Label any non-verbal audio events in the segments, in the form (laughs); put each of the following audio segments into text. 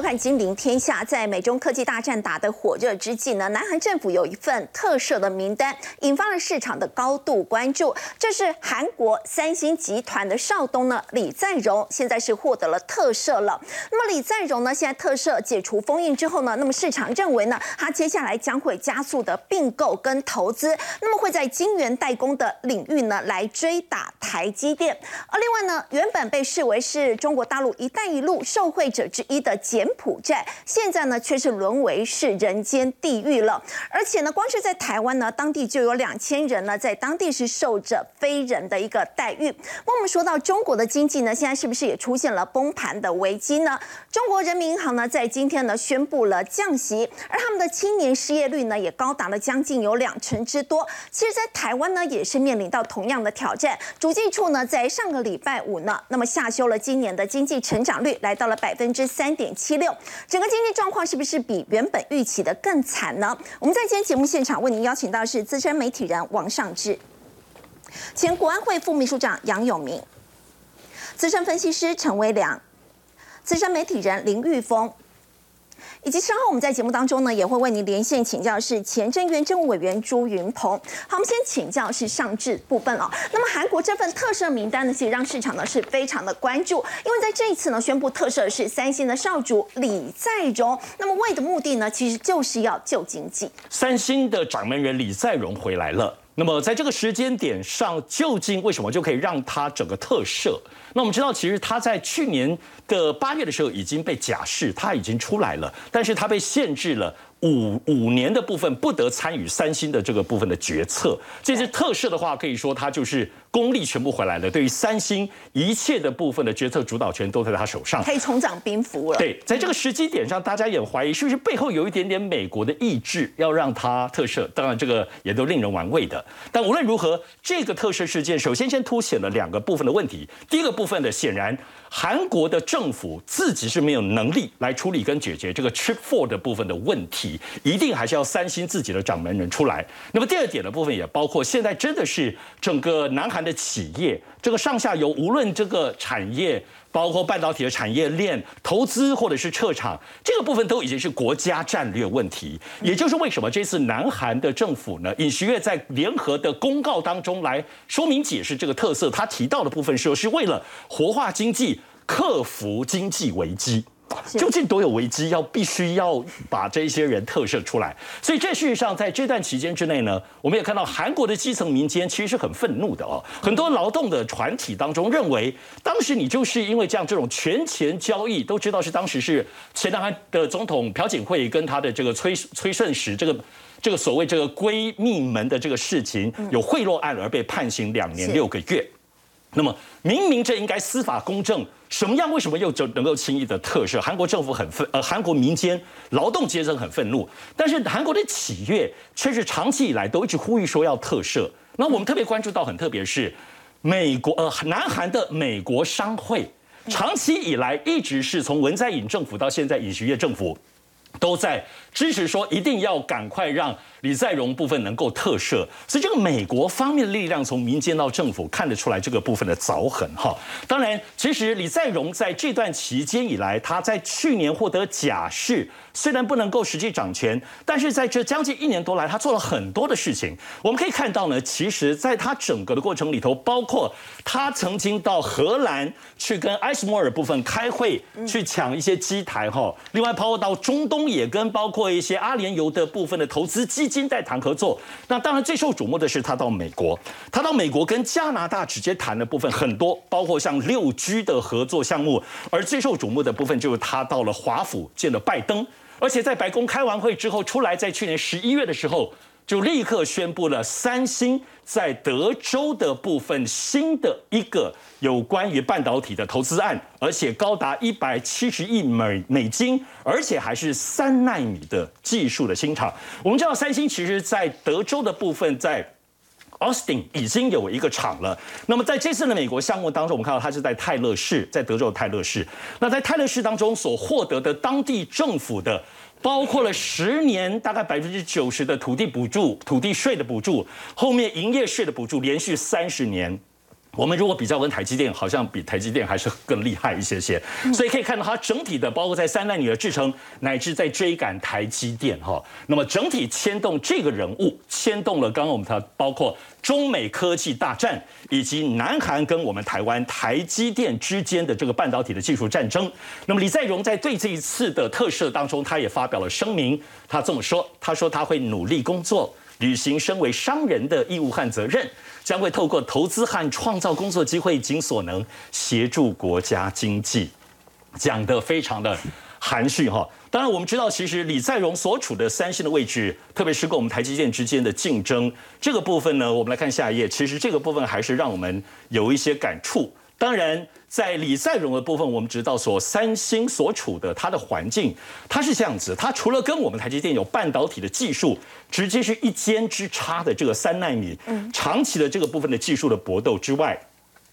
收看《金陵天下》。在美中科技大战打得火热之际呢，南韩政府有一份特赦的名单，引发了市场的高度关注。这是韩国三星集团的少东呢，李在镕，现在是获得了特赦了。那么李在镕呢，现在特赦解除封印之后呢，那么市场认为呢，他接下来将会加速的并购跟投资，那么会在晶圆代工的领域呢来追打台积电。而另外呢，原本被视为是中国大陆“一带一路”受惠者之一的柬埔寨，现在呢却是沦为是人间地狱了。而且呢，光是在台湾呢，当地就有两千人呢，在当地是受着非人的一个待遇。那我们说到中国的经济呢，现在是不是也出现了崩盘的危机呢？中国人民银行呢，在今天呢宣布了降息，而他们的青年失业率呢，也高达了将近有两成之多。其实，在台湾呢，也是面临到同样的挑战。主计处呢，在上个礼拜五呢，那么下修了今年的经济成长率，来到了百分之三点七六。整个经济状况是不是比原本预期的更惨呢？我们在今天节目现场为您邀请到是资深媒体人王尚志，前国安会副秘书长杨永明，资深分析师陈威良，资深媒体人林玉峰。以及稍后我们在节目当中呢，也会为您连线请教是前政院政务委员朱云鹏。好，我们先请教是上至部分哦。那么韩国这份特赦名单呢，其实让市场呢是非常的关注，因为在这一次呢宣布特赦的是三星的少主李在镕。那么为的目的呢，其实就是要救经济。三星的掌门人李在镕回来了。那么在这个时间点上，究竟为什么就可以让他整个特赦？那我们知道，其实他在去年的八月的时候已经被假释，他已经出来了，但是他被限制了。五五年的部分不得参与三星的这个部分的决策。这次特赦的话，可以说他就是功力全部回来了。对于三星一切的部分的决策主导权都在他手上，可以重掌兵符了。对，在这个时机点上，大家也怀疑是不是背后有一点点美国的意志，要让他特赦。当然，这个也都令人玩味的。但无论如何，这个特赦事件首先先凸显了两个部分的问题。第一个部部分的显然。韩国的政府自己是没有能力来处理跟解决这个 Chip Four 的部分的问题，一定还是要三星自己的掌门人出来。那么第二点的部分也包括，现在真的是整个南韩的企业，这个上下游无论这个产业。包括半导体的产业链投资或者是撤厂，这个部分都已经是国家战略问题。也就是为什么这次南韩的政府呢，尹锡悦在联合的公告当中来说明解释这个特色，他提到的部分说是为了活化经济，克服经济危机。究竟多有危机，要必须要把这些人特赦出来。所以这事实上，在这段期间之内呢，我们也看到韩国的基层民间其实是很愤怒的哦。很多劳动的团体当中认为，当时你就是因为这样这种权钱交易，都知道是当时是前南韩的总统朴槿惠跟他的这个崔崔顺实这个这个所谓这个闺蜜们的这个事情有贿赂案而被判刑两年六个月。那么明明这应该司法公正。什么样？为什么又就能够轻易的特赦？韩国政府很愤，呃，韩国民间劳动阶层很愤怒，但是韩国的企业却是长期以来都一直呼吁说要特赦。那我们特别关注到，很特别是美国，呃，南韩的美国商会，长期以来一直是从文在寅政府到现在尹锡悦政府，都在支持说一定要赶快让。李在镕部分能够特赦，所以这个美国方面的力量从民间到政府看得出来这个部分的凿痕哈。当然，其实李在镕在这段期间以来，他在去年获得假释，虽然不能够实际掌权，但是在这将近一年多来，他做了很多的事情。我们可以看到呢，其实在他整个的过程里头，包括他曾经到荷兰去跟埃斯摩尔部分开会，去抢一些机台哈。另外，包括到中东也跟包括一些阿联酋的部分的投资基。金在谈合作，那当然最受瞩目的是他到美国，他到美国跟加拿大直接谈的部分很多，包括像六 G 的合作项目，而最受瞩目的部分就是他到了华府见了拜登，而且在白宫开完会之后出来，在去年十一月的时候。就立刻宣布了三星在德州的部分新的一个有关于半导体的投资案，而且高达一百七十亿美美金，而且还是三纳米的技术的新厂。我们知道三星其实在德州的部分，在 Austin 已经有一个厂了。那么在这次的美国项目当中，我们看到它是在泰勒市，在德州的泰勒市。那在泰勒市当中所获得的当地政府的。包括了十年，大概百分之九十的土地补助、土地税的补助，后面营业税的补助，连续三十年，我们如果比较跟台积电，好像比台积电还是更厉害一些些，所以可以看到它整体的，包括在三纳米的制程，乃至在追赶台积电哈。那么整体牵动这个人物，牵动了刚刚我们它包括中美科技大战，以及南韩跟我们台湾台积电之间的这个半导体的技术战争。那么李在镕在对这一次的特赦当中，他也发表了声明，他这么说，他说他会努力工作。履行身为商人的义务和责任，将会透过投资和创造工作机会，尽所能协助国家经济。讲得非常的含蓄哈。当然，我们知道，其实李在镕所处的三星的位置，特别是跟我们台积电之间的竞争这个部分呢，我们来看下一页。其实这个部分还是让我们有一些感触。当然，在李在镕的部分，我们知道所三星所处的它的环境，它是这样子。它除了跟我们台积电有半导体的技术，直接是一肩之差的这个三纳米，长期的这个部分的技术的搏斗之外，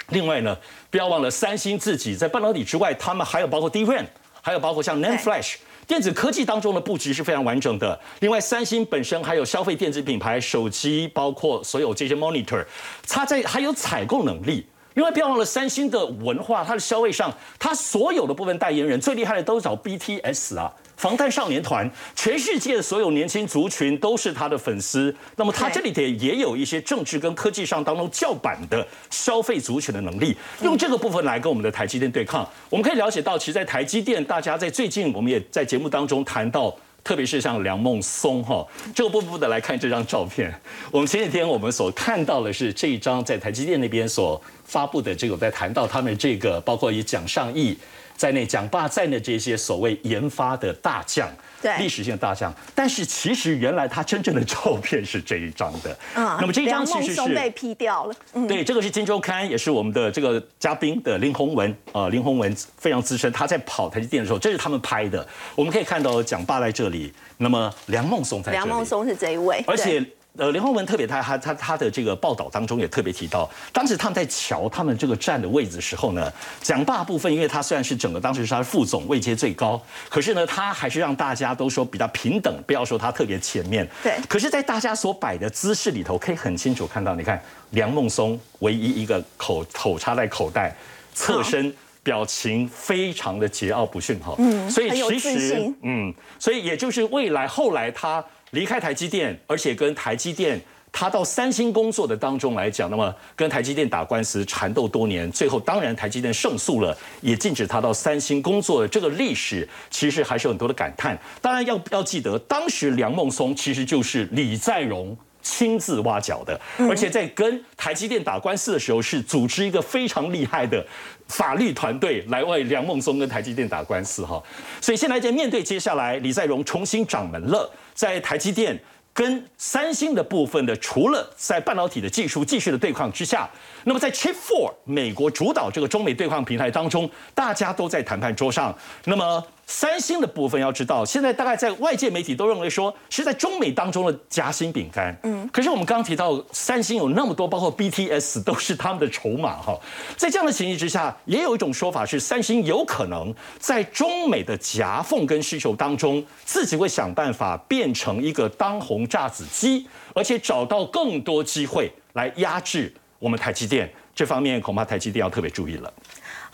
另外呢，不要忘了三星自己在半导体之外，他们还有包括 DRAM，还有包括像 NAND Flash 电子科技当中的布局是非常完整的。另外，三星本身还有消费电子品牌手机，包括所有这些 Monitor，它在还有采购能力。因为不要忘了，三星的文化，它的消费上，它所有的部分代言人最厉害的都是找 BTS 啊，防弹少年团，全世界的所有年轻族群都是他的粉丝。那么他这里也也有一些政治跟科技上当中叫板的消费族群的能力，用这个部分来跟我们的台积电对抗。我们可以了解到，其实，在台积电，大家在最近，我们也在节目当中谈到。特别是像梁孟松哈，这个部分的来看这张照片。我们前几天我们所看到的是这一张在台积电那边所发布的这个，在谈到他们这个包括以蒋尚义。在内，蒋霸在内这些所谓研发的大将，对历史性的大象，但是其实原来他真正的照片是这一张的。嗯，那么这一张其实是被 P 掉了。嗯，对，这个是《金周刊》，也是我们的这个嘉宾的林宏文啊，林宏文非常资深，他在跑台积电的时候，这是他们拍的。我们可以看到蒋爸在这里，那么梁孟松在这里。梁孟松是这一位，而且。呃，连宏文特别，他他他他的这个报道当中也特别提到，当时他们在瞧他们这个站的位置的时候呢，蒋爸部分，因为他虽然是整个当时是他的副总，位阶最高，可是呢，他还是让大家都说比较平等，不要说他特别前面。对。可是，在大家所摆的姿势里头，可以很清楚看到，你看梁孟松唯一一个口口插在口袋，侧身，表情非常的桀骜不驯哈。嗯。所以其实，嗯，所以也就是未来后来他。离开台积电，而且跟台积电，他到三星工作的当中来讲，那么跟台积电打官司缠斗多年，最后当然台积电胜诉了，也禁止他到三星工作的这个历史，其实还是有很多的感叹。当然要要记得，当时梁孟松其实就是李在镕亲自挖角的，而且在跟台积电打官司的时候，是组织一个非常厉害的法律团队来为梁孟松跟台积电打官司哈。所以现在在面对接下来李在镕重新掌门了。在台积电跟三星的部分的，除了在半导体的技术继续的对抗之下，那么在 Chip Four 美国主导这个中美对抗平台当中，大家都在谈判桌上，那么。三星的部分要知道，现在大概在外界媒体都认为说是在中美当中的夹心饼干。嗯，可是我们刚刚提到三星有那么多，包括 BTS 都是他们的筹码哈。在这样的情形之下，也有一种说法是，三星有可能在中美的夹缝跟需求当中，自己会想办法变成一个当红炸子鸡，而且找到更多机会来压制我们台积电。这方面恐怕台积电要特别注意了。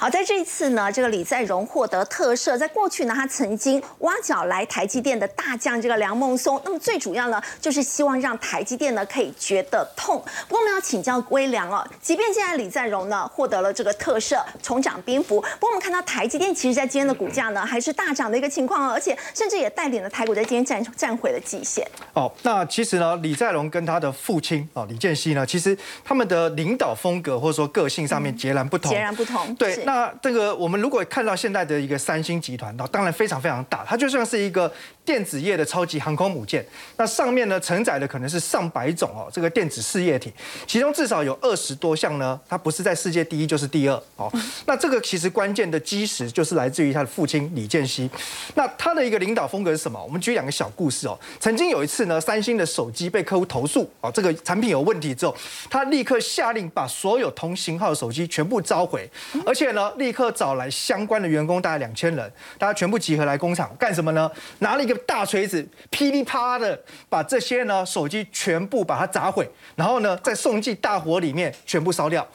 好，在这一次呢，这个李在镕获得特赦。在过去呢，他曾经挖角来台积电的大将这个梁孟松。那么最主要呢，就是希望让台积电呢可以觉得痛。不过我们要请教微良哦，即便现在李在镕呢获得了这个特赦，重掌兵符，不过我们看到台积电其实在今天的股价呢还是大涨的一个情况而且甚至也带领了台股在今天站站回了极限。哦，那其实呢，李在镕跟他的父亲哦李健熙呢，其实他们的领导风格或者说个性上面截然不同。截然不同。对，那那这个我们如果看到现在的一个三星集团，那当然非常非常大，它就像是一个电子业的超级航空母舰。那上面呢承载的可能是上百种哦，这个电子事业体，其中至少有二十多项呢，它不是在世界第一就是第二哦。那这个其实关键的基石就是来自于他的父亲李健熙。那他的一个领导风格是什么？我们举两个小故事哦。曾经有一次呢，三星的手机被客户投诉哦，这个产品有问题之后，他立刻下令把所有同型号的手机全部召回，而且呢立刻找来相关的员工，大概两千人，大家全部集合来工厂干什么呢？拿了一个大锤子，噼里啪啦的把这些呢手机全部把它砸毁，然后呢再送进大火里面全部烧掉。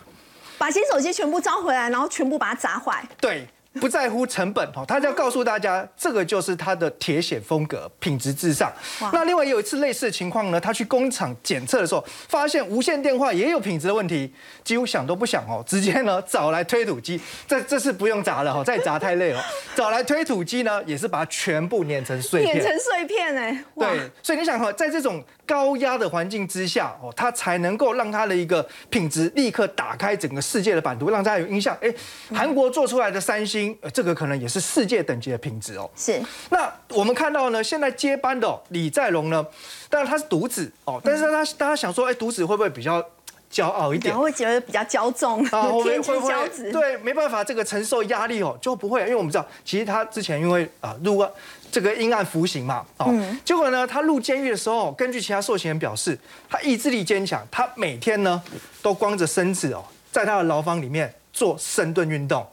把新手机全部招回来，然后全部把它砸坏。对。不在乎成本哈，他就要告诉大家，这个就是他的铁血风格，品质至上。那另外有一次类似的情况呢，他去工厂检测的时候，发现无线电话也有品质的问题，几乎想都不想哦，直接呢找来推土机，这这次不用砸了哈，再砸太累了，(laughs) 找来推土机呢，也是把它全部碾成碎片，碾成碎片哎，对，所以你想哈，在这种高压的环境之下哦，它才能够让它的一个品质立刻打开整个世界的版图，让大家有印象。哎，韩国做出来的三星。呃，这个可能也是世界等级的品质哦。是。那我们看到呢，现在接班的李在镕呢，当然他是独子哦，但是他大家想说，哎，独子会不会比较骄傲一点？会觉得比较骄纵啊？天之骄子。对，没办法，这个承受压力哦，就不会，因为我们知道，其实他之前因为啊入这个阴暗服刑嘛，哦，结果呢，他入监狱的时候，根据其他受刑人表示，他意志力坚强，他每天呢都光着身子哦，在他的牢房里面做深蹲运动。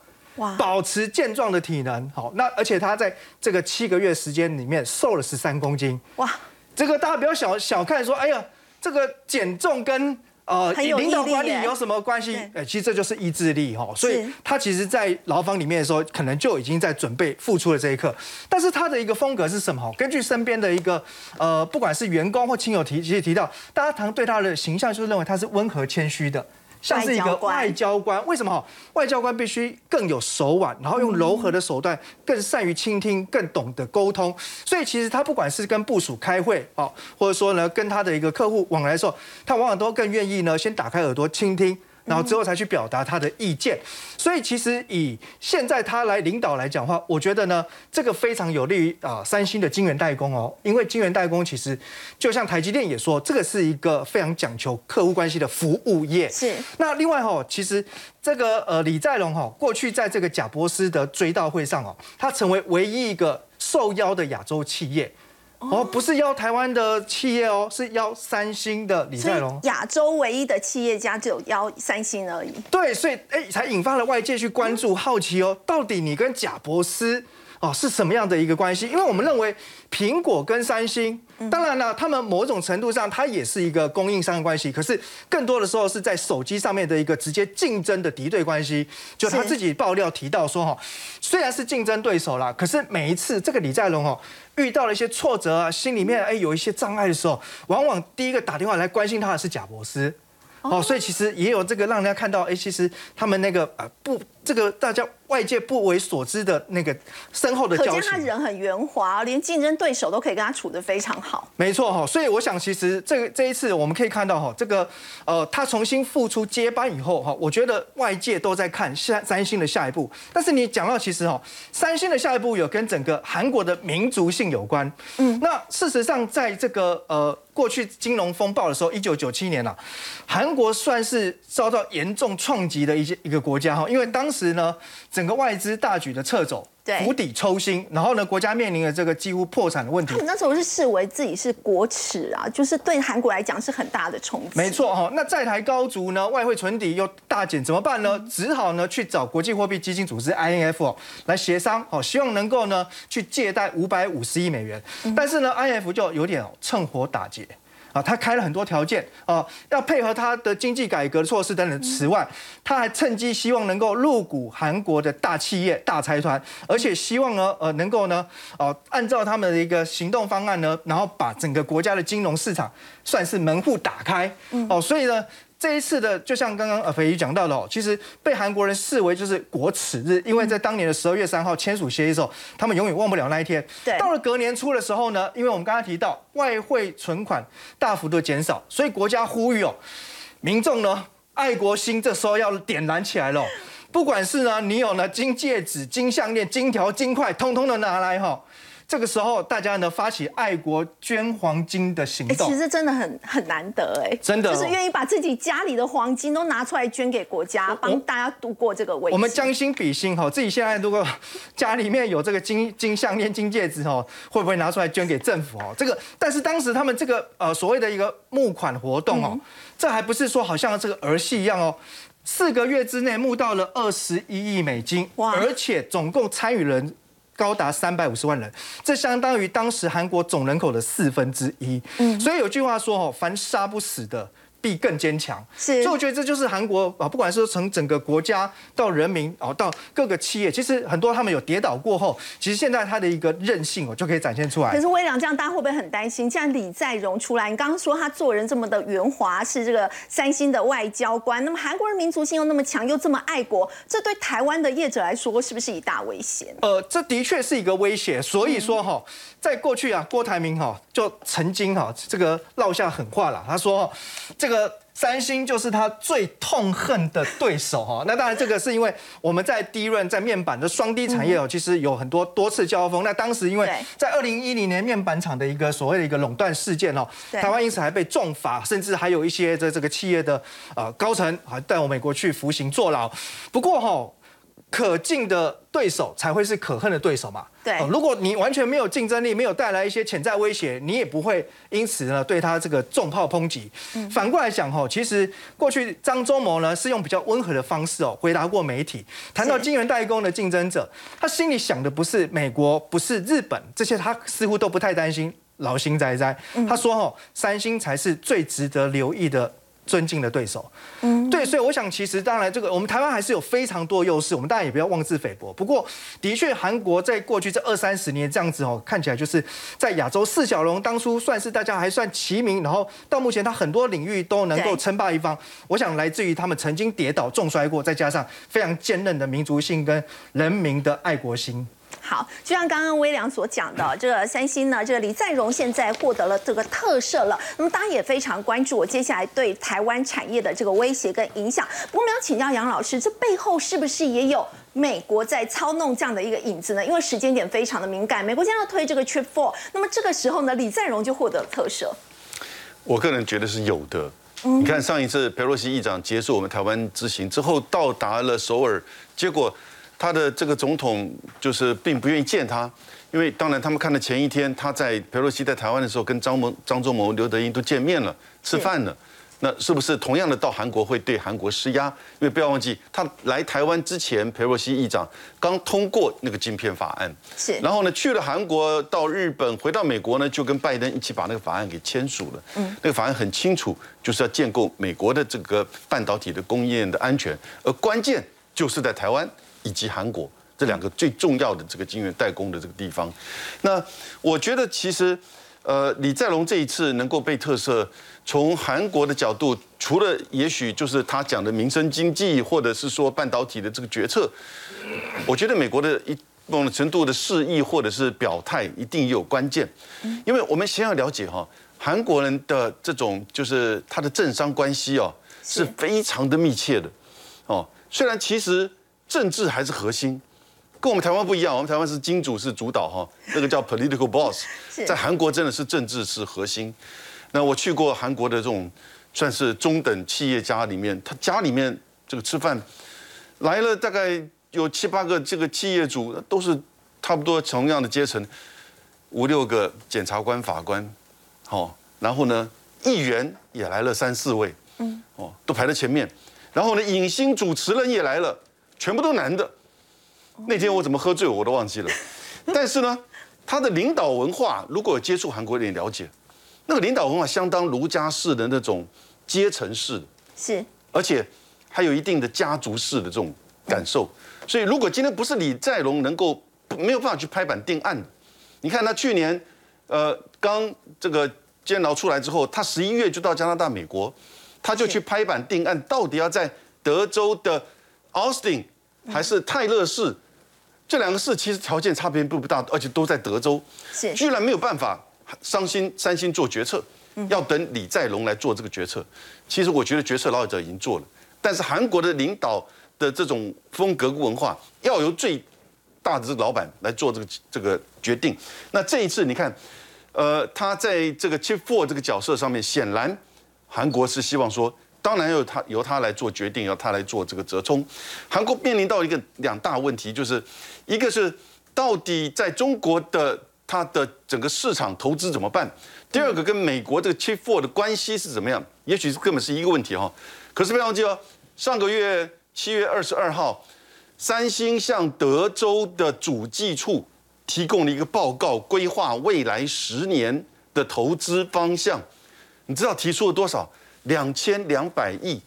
保持健壮的体能，好，那而且他在这个七个月时间里面瘦了十三公斤，哇，这个大家不要小小看说，哎呀，这个减重跟呃领导管理有什么关系？哎，其实这就是意志力哈，所以他其实，在牢房里面的时候，可能就已经在准备付出了这一刻。但是他的一个风格是什么？根据身边的一个呃，不管是员工或亲友提，其实提到，大家常对他的形象就是认为他是温和谦虚的。像是一个外交官，为什么？外交官必须更有手腕，然后用柔和的手段，更善于倾听，更懂得沟通。所以其实他不管是跟部署开会哦，或者说呢，跟他的一个客户往来的时候，他往往都更愿意呢，先打开耳朵倾听。然后之后才去表达他的意见，所以其实以现在他来领导来讲话，我觉得呢，这个非常有利于啊三星的晶圆代工哦，因为晶圆代工其实就像台积电也说，这个是一个非常讲求客户关系的服务业。是。那另外哈，其实这个呃李在龙哈，过去在这个贾博斯的追悼会上哦，他成为唯一一个受邀的亚洲企业。哦，不是邀台湾的企业哦，是邀三星的李在龙。亚洲唯一的企业家只有邀三星而已。对，所以哎，才引发了外界去关注、好奇哦，到底你跟贾博斯。哦，是什么样的一个关系？因为我们认为苹果跟三星，当然了，他们某种程度上它也是一个供应商的关系，可是更多的时候是在手机上面的一个直接竞争的敌对关系。就他自己爆料提到说，哈，虽然是竞争对手啦，可是每一次这个李在龙哦遇到了一些挫折啊，心里面哎有一些障碍的时候，往往第一个打电话来关心他的是贾博士。哦，所以其实也有这个让人家看到，哎，其实他们那个呃不，这个大家外界不为所知的那个深厚的交情。可见他人很圆滑，连竞争对手都可以跟他处得非常好。没错哈，所以我想其实这个这一次我们可以看到哈，这个呃他重新复出接班以后哈，我觉得外界都在看下三星的下一步。但是你讲到其实哈，三星的下一步有跟整个韩国的民族性有关。嗯，那事实上在这个呃。过去金融风暴的时候，一九九七年啊，韩国算是遭到严重创击的一些一个国家哈，因为当时呢，整个外资大举的撤走。釜底抽薪，然后呢，国家面临了这个几乎破产的问题。他们那时候是视为自己是国耻啊，就是对韩国来讲是很大的冲击。没错哈，那债台高筑呢，外汇存底又大减，怎么办呢？只好呢去找国际货币基金组织 INF 来协商，哦，希望能够呢去借贷五百五十亿美元。但是呢，INF 就有点趁火打劫。啊，他开了很多条件啊，要配合他的经济改革措施等等。此外，他还趁机希望能够入股韩国的大企业、大财团，而且希望呢，呃，能够呢，哦，按照他们的一个行动方案呢，然后把整个国家的金融市场算是门户打开。哦，所以呢。这一次的，就像刚刚呃斐鱼讲到的哦，其实被韩国人视为就是国耻日，因为在当年的十二月三号签署协议的时候，他们永远忘不了那一天。对，到了隔年初的时候呢，因为我们刚刚提到外汇存款大幅度减少，所以国家呼吁哦，民众呢爱国心这时候要点燃起来了，不管是呢你有呢金戒指、金项链、金条、金块，通通的拿来哈。这个时候，大家呢发起爱国捐黄金的行动，其实真的很很难得哎，真的就是愿意把自己家里的黄金都拿出来捐给国家，帮大家度过这个危机。我们将心比心哈，自己现在如果家里面有这个金金项链、金戒指哈，会不会拿出来捐给政府哦？这个，但是当时他们这个呃所谓的一个募款活动哦，这还不是说好像这个儿戏一样哦，四个月之内募到了二十一亿美金，哇！而且总共参与人。高达三百五十万人，这相当于当时韩国总人口的四分之一。嗯，所以有句话说：“哦，凡杀不死的，必更坚强。是，所以我觉得这就是韩国啊，不管是从整个国家到人民哦，到各个企业，其实很多他们有跌倒过后，其实现在他的一个韧性哦就可以展现出来。可是微良这样，大家会不会很担心？既然李在镕出来，你刚刚说他做人这么的圆滑，是这个三星的外交官，那么韩国人民族性又那么强，又这么爱国，这对台湾的业者来说，是不是一大威胁？呃，这的确是一个威胁。所以说哈，在过去啊，郭台铭哈就曾经哈这个落下狠话了，他说这个。三星就是他最痛恨的对手哈，(laughs) 那当然这个是因为我们在低润在面板的双低产业哦，其实有很多多次交锋。那当时因为在二零一零年面板厂的一个所谓的一个垄断事件哦，台湾因此还被重罚，甚至还有一些这这个企业的呃高层还带我美国去服刑坐牢。不过哈。可敬的对手才会是可恨的对手嘛？对，如果你完全没有竞争力，没有带来一些潜在威胁，你也不会因此呢对他这个重炮抨击。反过来讲吼，其实过去张忠谋呢是用比较温和的方式哦回答过媒体，谈到晶圆代工的竞争者，他心里想的不是美国，不是日本，这些他似乎都不太担心。劳心仔仔，他说吼，三星才是最值得留意的。尊敬的对手，嗯，对，所以我想，其实当然，这个我们台湾还是有非常多优势，我们当然也不要妄自菲薄。不过，的确，韩国在过去这二三十年这样子哦，看起来就是在亚洲四小龙当初算是大家还算齐名，然后到目前他很多领域都能够称霸一方。我想来自于他们曾经跌倒重摔过，再加上非常坚韧的民族性跟人民的爱国心。好，就像刚刚微良所讲的，(laughs) 这个三星呢，这个李在镕现在获得了这个特赦了，那么大家也非常关注我接下来对台湾产业的这个威胁跟影响。不过，我们要请教杨老师，这背后是不是也有美国在操弄这样的一个影子呢？因为时间点非常的敏感，美国将要推这个 Trip Four，那么这个时候呢，李在镕就获得了特赦。我个人觉得是有的。你看上一次佩洛西议长结束我们台湾之行之后，到达了首尔，结果。他的这个总统就是并不愿意见他，因为当然他们看到前一天他在佩洛西在台湾的时候跟张谋、张忠谋、刘德英都见面了、吃饭了，那是不是同样的到韩国会对韩国施压？因为不要忘记他来台湾之前，佩洛西议长刚通过那个晶片法案，是，然后呢去了韩国到日本，回到美国呢就跟拜登一起把那个法案给签署了。嗯，那个法案很清楚，就是要建构美国的这个半导体的供应链的安全，而关键就是在台湾。以及韩国这两个最重要的这个晶圆代工的这个地方，那我觉得其实，呃，李在龙这一次能够被特赦，从韩国的角度，除了也许就是他讲的民生经济，或者是说半导体的这个决策，我觉得美国的一某种程度的示意或者是表态一定有关键，因为我们先要了解哈，韩国人的这种就是他的政商关系哦是非常的密切的，哦，虽然其实。政治还是核心，跟我们台湾不一样。我们台湾是金主是主导哈，那个叫 political boss。(laughs) 在韩国真的是政治是核心。那我去过韩国的这种算是中等企业家里面，他家里面这个吃饭来了大概有七八个这个企业主，都是差不多同样的阶层，五六个检察官、法官，好，然后呢，议员也来了三四位，嗯，哦，都排在前面。然后呢，影星主持人也来了。全部都男的。那天我怎么喝醉我都忘记了。但是呢，他的领导文化，如果有接触韩国人了解，那个领导文化相当儒家式的那种阶层式的，是，而且还有一定的家族式的这种感受。所以，如果今天不是李在镕能够没有办法去拍板定案，你看他去年呃刚这个监牢出来之后，他十一月就到加拿大、美国，他就去拍板定案，到底要在德州的。Austin 还是泰勒市，这两个市其实条件差别并不大，而且都在德州，是居然没有办法伤心三星做决策，要等李在龙来做这个决策。其实我觉得决策老者已经做了，但是韩国的领导的这种风格文化，要由最大的这个老板来做这个这个决定。那这一次你看，呃，他在这个 Chief Four 这个角色上面，显然韩国是希望说。当然由他由他来做决定，由他来做这个折冲。韩国面临到一个两大问题，就是一个是到底在中国的它的整个市场投资怎么办？第二个跟美国这个 Chip Four 的关系是怎么样？也许是根本是一个问题哈。可是不要忘记哦，上个月七月二十二号，三星向德州的主计处提供了一个报告，规划未来十年的投资方向。你知道提出了多少？两千两百亿，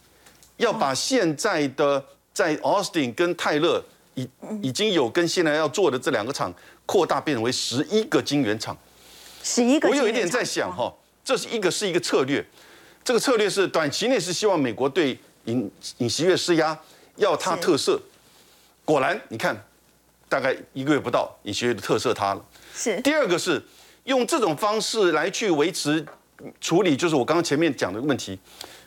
要把现在的在 Austin 跟泰勒已已经有跟现在要做的这两个厂扩大变为十一个晶圆厂。十一个。我有一点在想哈，这是一个是一个策略，这个策略是短期内是希望美国对尹尹锡悦施压，要他特赦。果然，你看，大概一个月不到，尹锡悦的特赦他了。是。第二个是用这种方式来去维持处理，就是我刚刚前面讲的问题。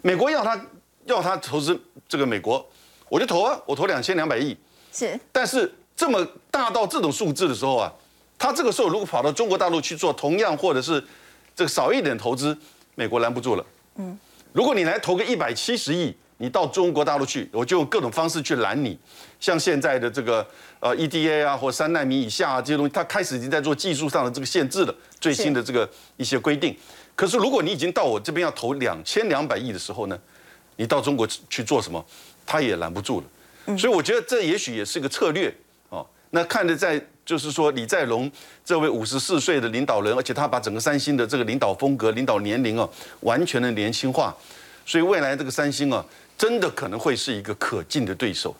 美国要他要他投资这个美国，我就投啊，我投两千两百亿。是。但是这么大到这种数字的时候啊，他这个时候如果跑到中国大陆去做同样或者是这个少一点投资，美国拦不住了。嗯。如果你来投个一百七十亿。你到中国大陆去，我就用各种方式去拦你，像现在的这个呃 EDA 啊，或三纳米以下啊这些东西，它开始已经在做技术上的这个限制了，最新的这个一些规定。可是如果你已经到我这边要投两千两百亿的时候呢，你到中国去做什么，他也拦不住了。所以我觉得这也许也是个策略哦。那看着在就是说李在镕这位五十四岁的领导人，而且他把整个三星的这个领导风格、领导年龄啊，完全的年轻化，所以未来这个三星啊。真的可能会是一个可敬的对手。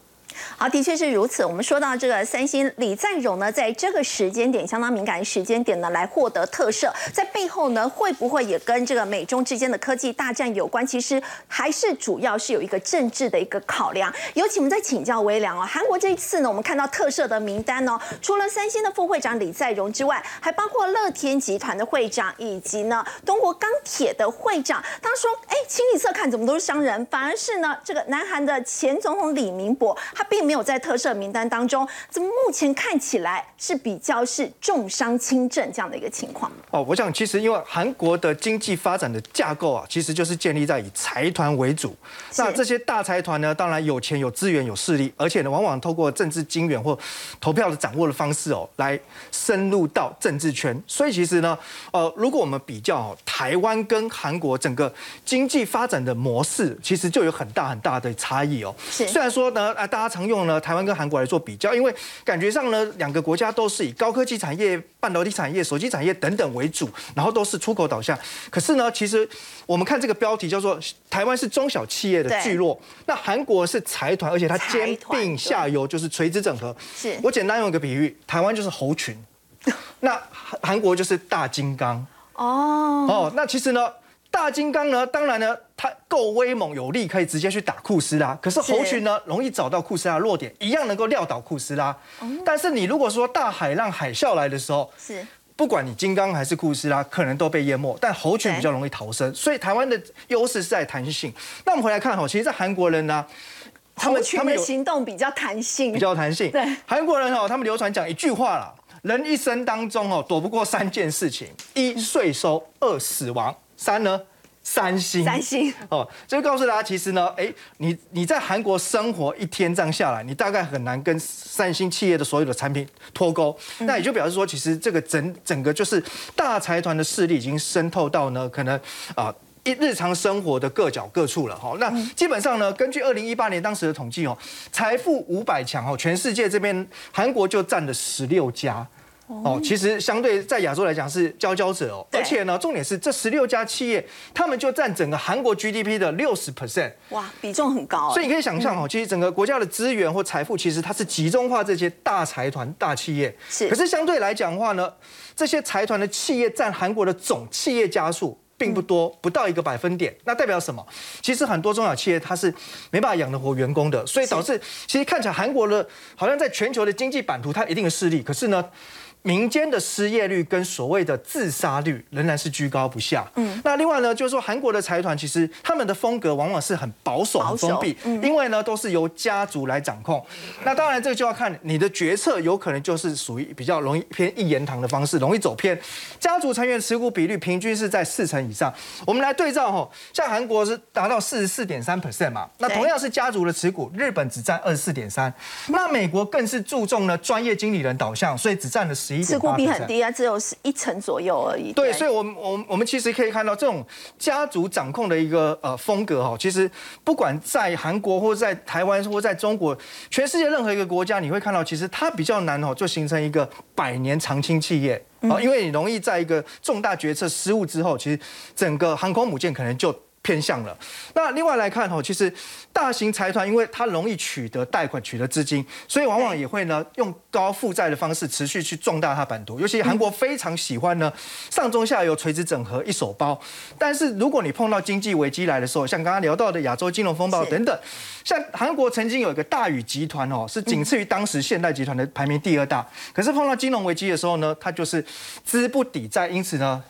好，的确是如此。我们说到这个三星李在镕呢，在这个时间点相当敏感的时间点呢，来获得特赦，在背后呢，会不会也跟这个美中之间的科技大战有关？其实还是主要是有一个政治的一个考量。有请我们在请教微良哦。韩国这一次呢，我们看到特赦的名单呢，除了三星的副会长李在镕之外，还包括乐天集团的会长以及呢中国钢铁的会长。他说：“哎，清一色看怎么都是商人，反而是呢这个南韩的前总统李明博。”他并没有在特赦名单当中，怎么目前看起来是比较是重伤轻症这样的一个情况？哦，我想其实因为韩国的经济发展的架构啊，其实就是建立在以财团为主。那这些大财团呢，当然有钱、有资源、有势力，而且呢，往往透过政治金源或投票的掌握的方式哦，来深入到政治圈。所以其实呢，呃，如果我们比较台湾跟韩国整个经济发展的模式，其实就有很大很大的差异哦。是，虽然说呢，啊，大家。常用呢，台湾跟韩国来做比较，因为感觉上呢，两个国家都是以高科技产业、半导体产业、手机产业等等为主，然后都是出口导向。可是呢，其实我们看这个标题叫做“台湾是中小企业的聚落”，那韩国是财团，而且它兼并下游，就是垂直整合。是我简单用一个比喻，台湾就是猴群，(laughs) 那韩国就是大金刚。哦哦，那其实呢？大金刚呢，当然呢，它够威猛有力，可以直接去打库斯拉。可是猴群呢，容易找到库斯拉弱点，一样能够撂倒库斯拉。但是你如果说大海浪海啸来的时候，是不管你金刚还是库斯拉，可能都被淹没。但猴群比较容易逃生，所以台湾的优势是在弹性。那我们回来看哈，其实，在韩国人呢，他们他们的行动比较弹性，比较弹性。对韩国人哦，他们流传讲一句话啦：人一生当中哦，躲不过三件事情：一税收，二死亡。三呢？三星。三星哦，就告诉大家，其实呢，哎，你你在韩国生活一天这样下来，你大概很难跟三星企业的所有的产品脱钩。那也就表示说，其实这个整整个就是大财团的势力已经渗透到呢，可能啊一日常生活的各角各处了。哈，那基本上呢，根据二零一八年当时的统计哦，财富五百强哦，全世界这边韩国就占了十六家。哦，其实相对在亚洲来讲是佼佼者哦，而且呢，重点是这十六家企业，他们就占整个韩国 GDP 的六十 percent，哇，比重很高。所以你可以想象哦，其实整个国家的资源或财富，其实它是集中化这些大财团、大企业。是。可是相对来讲的话呢，这些财团的企业占韩国的总企业家数并不多，不到一个百分点。那代表什么？其实很多中小企业它是没办法养得活员工的，所以导致其实看起来韩国的好像在全球的经济版图它一定的势力，可是呢？民间的失业率跟所谓的自杀率仍然是居高不下。嗯，那另外呢，就是说韩国的财团其实他们的风格往往是很保守、很封闭，因为呢都是由家族来掌控。那当然这个就要看你的决策，有可能就是属于比较容易偏一言堂的方式，容易走偏。家族成员持股比率平均是在四成以上。我们来对照哈，像韩国是达到四十四点三 percent 嘛，那同样是家族的持股，日本只占二十四点三，那美国更是注重呢专业经理人导向，所以只占了十。持股比很低啊，只有是一成左右而已。对，所以，我们我我们其实可以看到这种家族掌控的一个呃风格哈，其实不管在韩国或者在台湾或在中国，全世界任何一个国家，你会看到其实它比较难哦，就形成一个百年长青企业啊，因为你容易在一个重大决策失误之后，其实整个航空母舰可能就。偏向了。那另外来看哈，其实大型财团因为它容易取得贷款、取得资金，所以往往也会呢用高负债的方式持续去壮大它版图。尤其韩国非常喜欢呢上中下游垂直整合一手包。但是如果你碰到经济危机来的时候，像刚刚聊到的亚洲金融风暴等等，像韩国曾经有一个大宇集团哦，是仅次于当时现代集团的排名第二大。可是碰到金融危机的时候呢，它就是资不抵债，因此呢。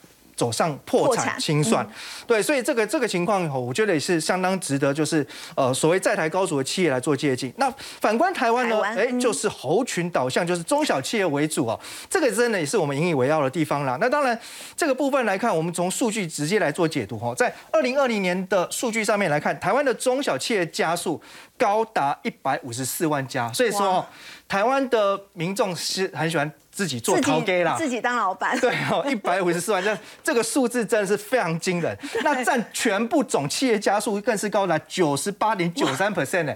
走上破产清算，对，所以这个这个情况，我觉得也是相当值得，就是呃，所谓在台高手的企业来做借鉴。那反观台湾呢？哎，就是猴群导向，就是中小企业为主哦。这个真的也是我们引以为傲的地方啦。那当然，这个部分来看，我们从数据直接来做解读哈。在二零二零年的数据上面来看，台湾的中小企业家数高达一百五十四万家，所以说台湾的民众是很喜欢。自己做淘 G 啦，自己当老板。对哦，一百五十四万，这 (laughs) 这个数字真的是非常惊人。那占全部总企业家数更是高达九十八点九三 percent 呢。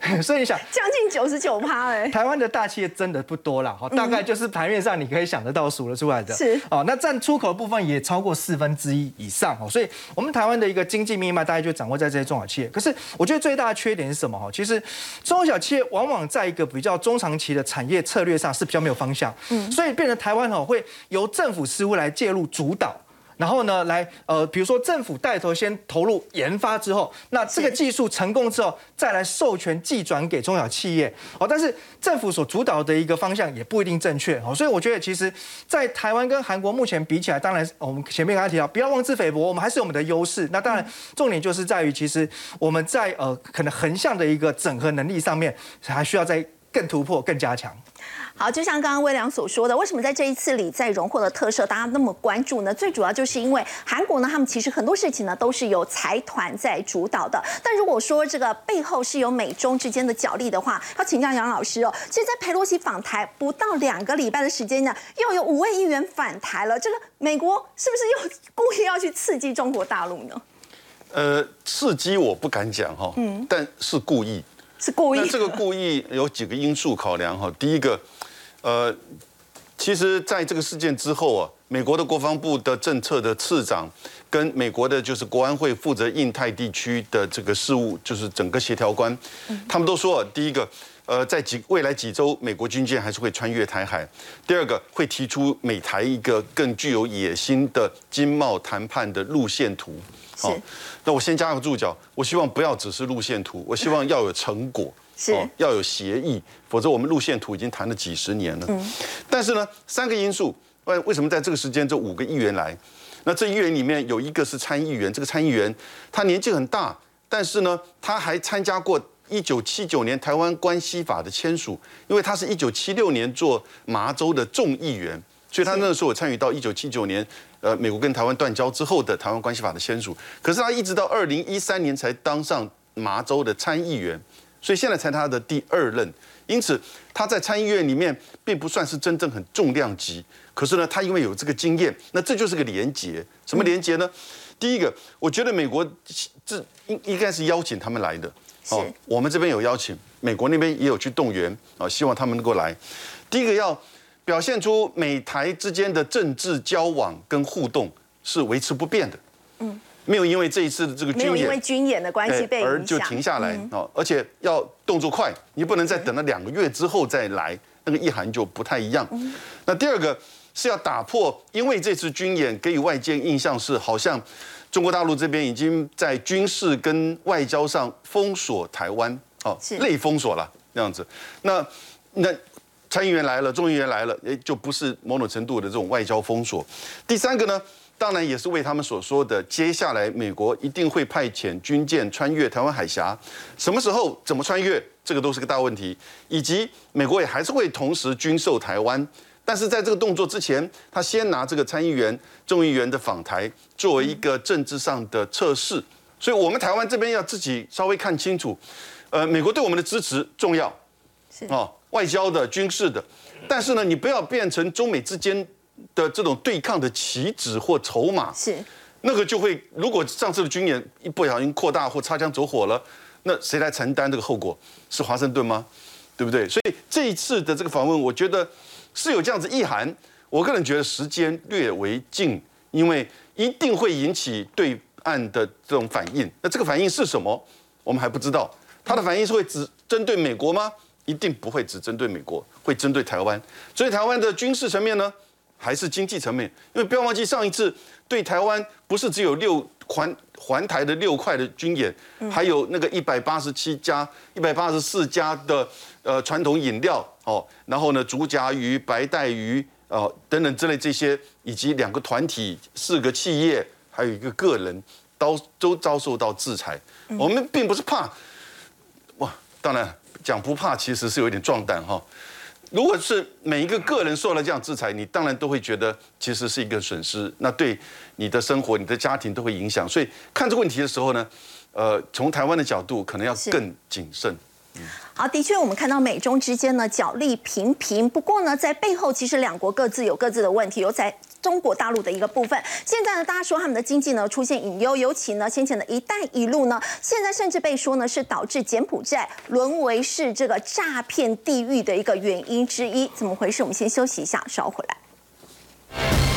(laughs) 所以你想，将近九十九趴哎，台湾的大企业真的不多了，哈，大概就是台面上你可以想得到数得出来的。是哦，那占出口部分也超过四分之一以上哦，所以我们台湾的一个经济命脉大概就掌握在这些中小企业。可是我觉得最大的缺点是什么？哈，其实中小企业往往在一个比较中长期的产业策略上是比较没有方向，所以变成台湾哦会由政府似乎来介入主导。然后呢，来呃，比如说政府带头先投入研发之后，那这个技术成功之后，再来授权寄转给中小企业。哦，但是政府所主导的一个方向也不一定正确。哦，所以我觉得其实，在台湾跟韩国目前比起来，当然我们前面刚才提到，不要妄自菲薄，我们还是有我们的优势。那当然，重点就是在于，其实我们在呃可能横向的一个整合能力上面，还需要再更突破、更加强。好，就像刚刚威良所说的，为什么在这一次里在荣获的特赦大家那么关注呢？最主要就是因为韩国呢，他们其实很多事情呢都是由财团在主导的。但如果说这个背后是有美中之间的角力的话，要请教杨老师哦。其实，在佩洛西访台不到两个礼拜的时间呢，又有五位议员返台了。这个美国是不是又故意要去刺激中国大陆呢？呃，刺激我不敢讲哈，嗯，但是故意，是故意。那这个故意有几个因素考量哈，第一个。呃，其实，在这个事件之后啊，美国的国防部的政策的次长跟美国的就是国安会负责印太地区的这个事务，就是整个协调官，他们都说，第一个，呃，在几未来几周，美国军舰还是会穿越台海；第二个，会提出美台一个更具有野心的经贸谈判的路线图。好，那我先加个注脚，我希望不要只是路线图，我希望要有成果。是要有协议，否则我们路线图已经谈了几十年了。嗯，但是呢，三个因素，为为什么在这个时间这五个议员来？那这议员里面有一个是参议员，这个参议员他年纪很大，但是呢，他还参加过一九七九年台湾关系法的签署，因为他是一九七六年做麻州的众议员，所以他那时候有参与到一九七九年呃美国跟台湾断交之后的台湾关系法的签署。可是他一直到二零一三年才当上麻州的参议员。所以现在才他的第二任，因此他在参议院里面并不算是真正很重量级。可是呢，他因为有这个经验，那这就是个连结。什么连结呢？第一个，我觉得美国这应应该是邀请他们来的。哦，我们这边有邀请，美国那边也有去动员啊，希望他们能够来。第一个要表现出美台之间的政治交往跟互动是维持不变的。嗯。没有因为这一次的这个军演，因为军演的关系被而就停下来哦，而且要动作快，你不能再等了两个月之后再来，那个意涵就不太一样。那第二个是要打破，因为这次军演给予外界印象是好像中国大陆这边已经在军事跟外交上封锁台湾，哦，类封锁了那样子。那那参议员来了，众议员来了，哎，就不是某种程度的这种外交封锁。第三个呢？当然也是为他们所说的，接下来美国一定会派遣军舰穿越台湾海峡，什么时候、怎么穿越，这个都是个大问题。以及美国也还是会同时军售台湾，但是在这个动作之前，他先拿这个参议员、众议员的访台作为一个政治上的测试。所以，我们台湾这边要自己稍微看清楚，呃，美国对我们的支持重要，是哦，外交的、军事的，但是呢，你不要变成中美之间。的这种对抗的棋子或筹码是那个就会，如果上次的军演一不小心扩大或擦枪走火了，那谁来承担这个后果？是华盛顿吗？对不对？所以这一次的这个访问，我觉得是有这样子意涵。我个人觉得时间略为近，因为一定会引起对岸的这种反应。那这个反应是什么？我们还不知道。他的反应是会只针对美国吗？一定不会只针对美国，会针对台湾。所以台湾的军事层面呢，还是经济层面？因为不要忘记上一次对台湾不是只有六环环台的六块的军演，还有那个一百八十七家、一百八十四家的呃传统饮料哦，然后呢竹夹鱼、白带鱼哦等等之类这些，以及两个团体、四个企业，还有一个个人，都都遭受到制裁。我们并不是怕，哇，当然。讲不怕其实是有一点壮胆哈。如果是每一个个人受了这样制裁，你当然都会觉得其实是一个损失，那对你的生活、你的家庭都会影响。所以看这个问题的时候呢，呃，从台湾的角度可能要更谨慎。好，的确，我们看到美中之间呢角力频频。不过呢，在背后其实两国各自有各自的问题。有在中国大陆的一个部分，现在呢，大家说他们的经济呢出现隐忧，尤其呢，先前的一带一路呢，现在甚至被说呢是导致柬埔寨沦为是这个诈骗地狱的一个原因之一。怎么回事？我们先休息一下，稍回来。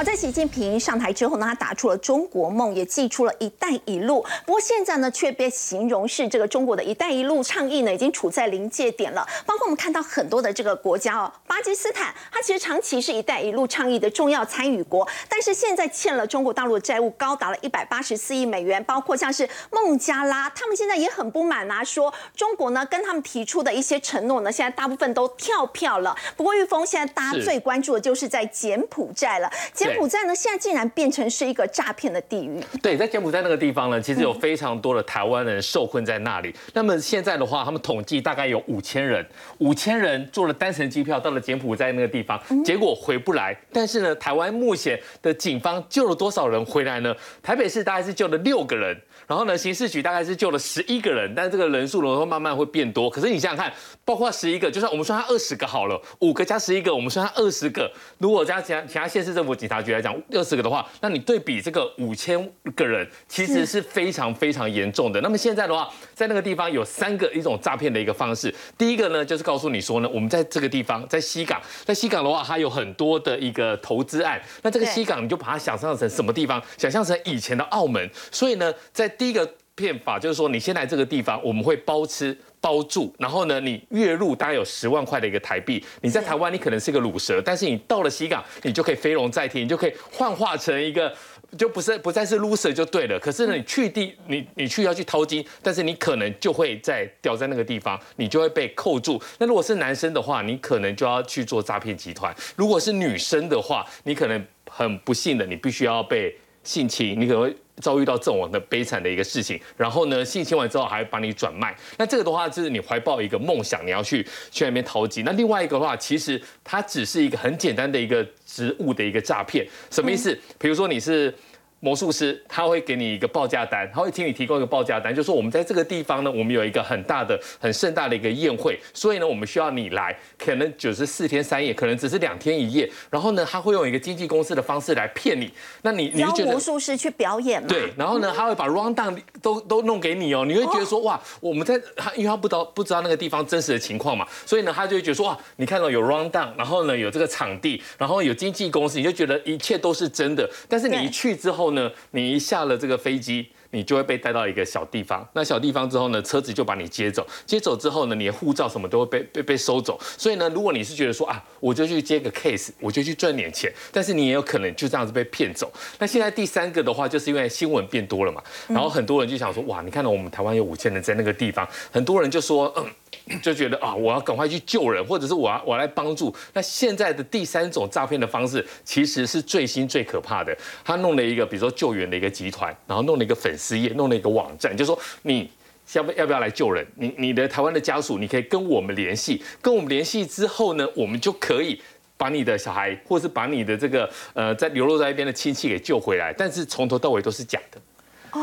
好，在习近平上台之后呢，他打出了中国梦，也寄出了一带一路。不过现在呢，却被形容是这个中国的一带一路倡议呢，已经处在临界点了。包括我们看到很多的这个国家哦，巴基斯坦，它其实长期是一带一路倡议的重要参与国，但是现在欠了中国大陆的债务高达了一百八十四亿美元。包括像是孟加拉，他们现在也很不满啊，说中国呢跟他们提出的一些承诺呢，现在大部分都跳票了。不过玉峰，现在大家最关注的就是在柬埔寨了。柬柬埔寨呢，现在竟然变成是一个诈骗的地狱。对，在柬埔寨那个地方呢，其实有非常多的台湾人受困在那里。那么现在的话，他们统计大概有五千人，五千人坐了单程机票到了柬埔寨那个地方，结果回不来。但是呢，台湾目前的警方救了多少人回来呢？台北市大概是救了六个人。然后呢，刑事局大概是救了十一个人，但是这个人数呢会慢慢会变多。可是你想想看，包括十一个，就算我们算他二十个好了，五个加十一个，我们算他二十个。如果加其他其他县市政府警察局来讲，二十个的话，那你对比这个五千个人，其实是非常非常严重的。那么现在的话，在那个地方有三个一种诈骗的一个方式。第一个呢，就是告诉你说呢，我们在这个地方，在西港，在西港的话，它有很多的一个投资案。那这个西港，你就把它想象成什么地方？想象成以前的澳门。所以呢，在第一个骗法就是说，你先来这个地方，我们会包吃包住，然后呢，你月入大概有十万块的一个台币。你在台湾，你可能是个卤蛇，但是你到了西港，你就可以飞龙在天，你就可以幻化成一个，就不是不再是 loser 就对了。可是呢，你去地，你你去要去掏金，但是你可能就会在掉在那个地方，你就会被扣住。那如果是男生的话，你可能就要去做诈骗集团；如果是女生的话，你可能很不幸的，你必须要被性侵，你可能会。遭遇到这种的悲惨的一个事情，然后呢，性侵完之后还把你转卖，那这个的话就是你怀抱一个梦想，你要去去那边投机。那另外一个的话，其实它只是一个很简单的一个职务的一个诈骗，什么意思？比如说你是。魔术师他会给你一个报价单，他会请你提供一个报价单，就说我们在这个地方呢，我们有一个很大的、很盛大的一个宴会，所以呢，我们需要你来，可能就是四天三夜，可能只是两天一夜。然后呢，他会用一个经纪公司的方式来骗你，那你你就觉得魔术师去表演嘛？对，然后呢，他会把 round down 都都弄给你哦，你会觉得说哇，我们在他因为他不知道不知道那个地方真实的情况嘛，所以呢，他就会觉得说哇，你看到有 round down，然后呢有这个场地，然后有经纪公司，你就觉得一切都是真的。但是你一去之后呢，你一下了这个飞机，你就会被带到一个小地方。那小地方之后呢，车子就把你接走。接走之后呢，你的护照什么都会被被被收走。所以呢，如果你是觉得说啊，我就去接个 case，我就去赚点钱，但是你也有可能就这样子被骗走。那现在第三个的话，就是因为新闻变多了嘛，然后很多人就想说，哇，你看到我们台湾有五千人在那个地方，很多人就说，嗯。就觉得啊，我要赶快去救人，或者是我要我来帮助。那现在的第三种诈骗的方式，其实是最新最可怕的。他弄了一个，比如说救援的一个集团，然后弄了一个粉实验，弄了一个网站，就说你要不要不要来救人？你你的台湾的家属，你可以跟我们联系，跟我们联系之后呢，我们就可以把你的小孩，或是把你的这个呃在流落在一边的亲戚给救回来。但是从头到尾都是假的。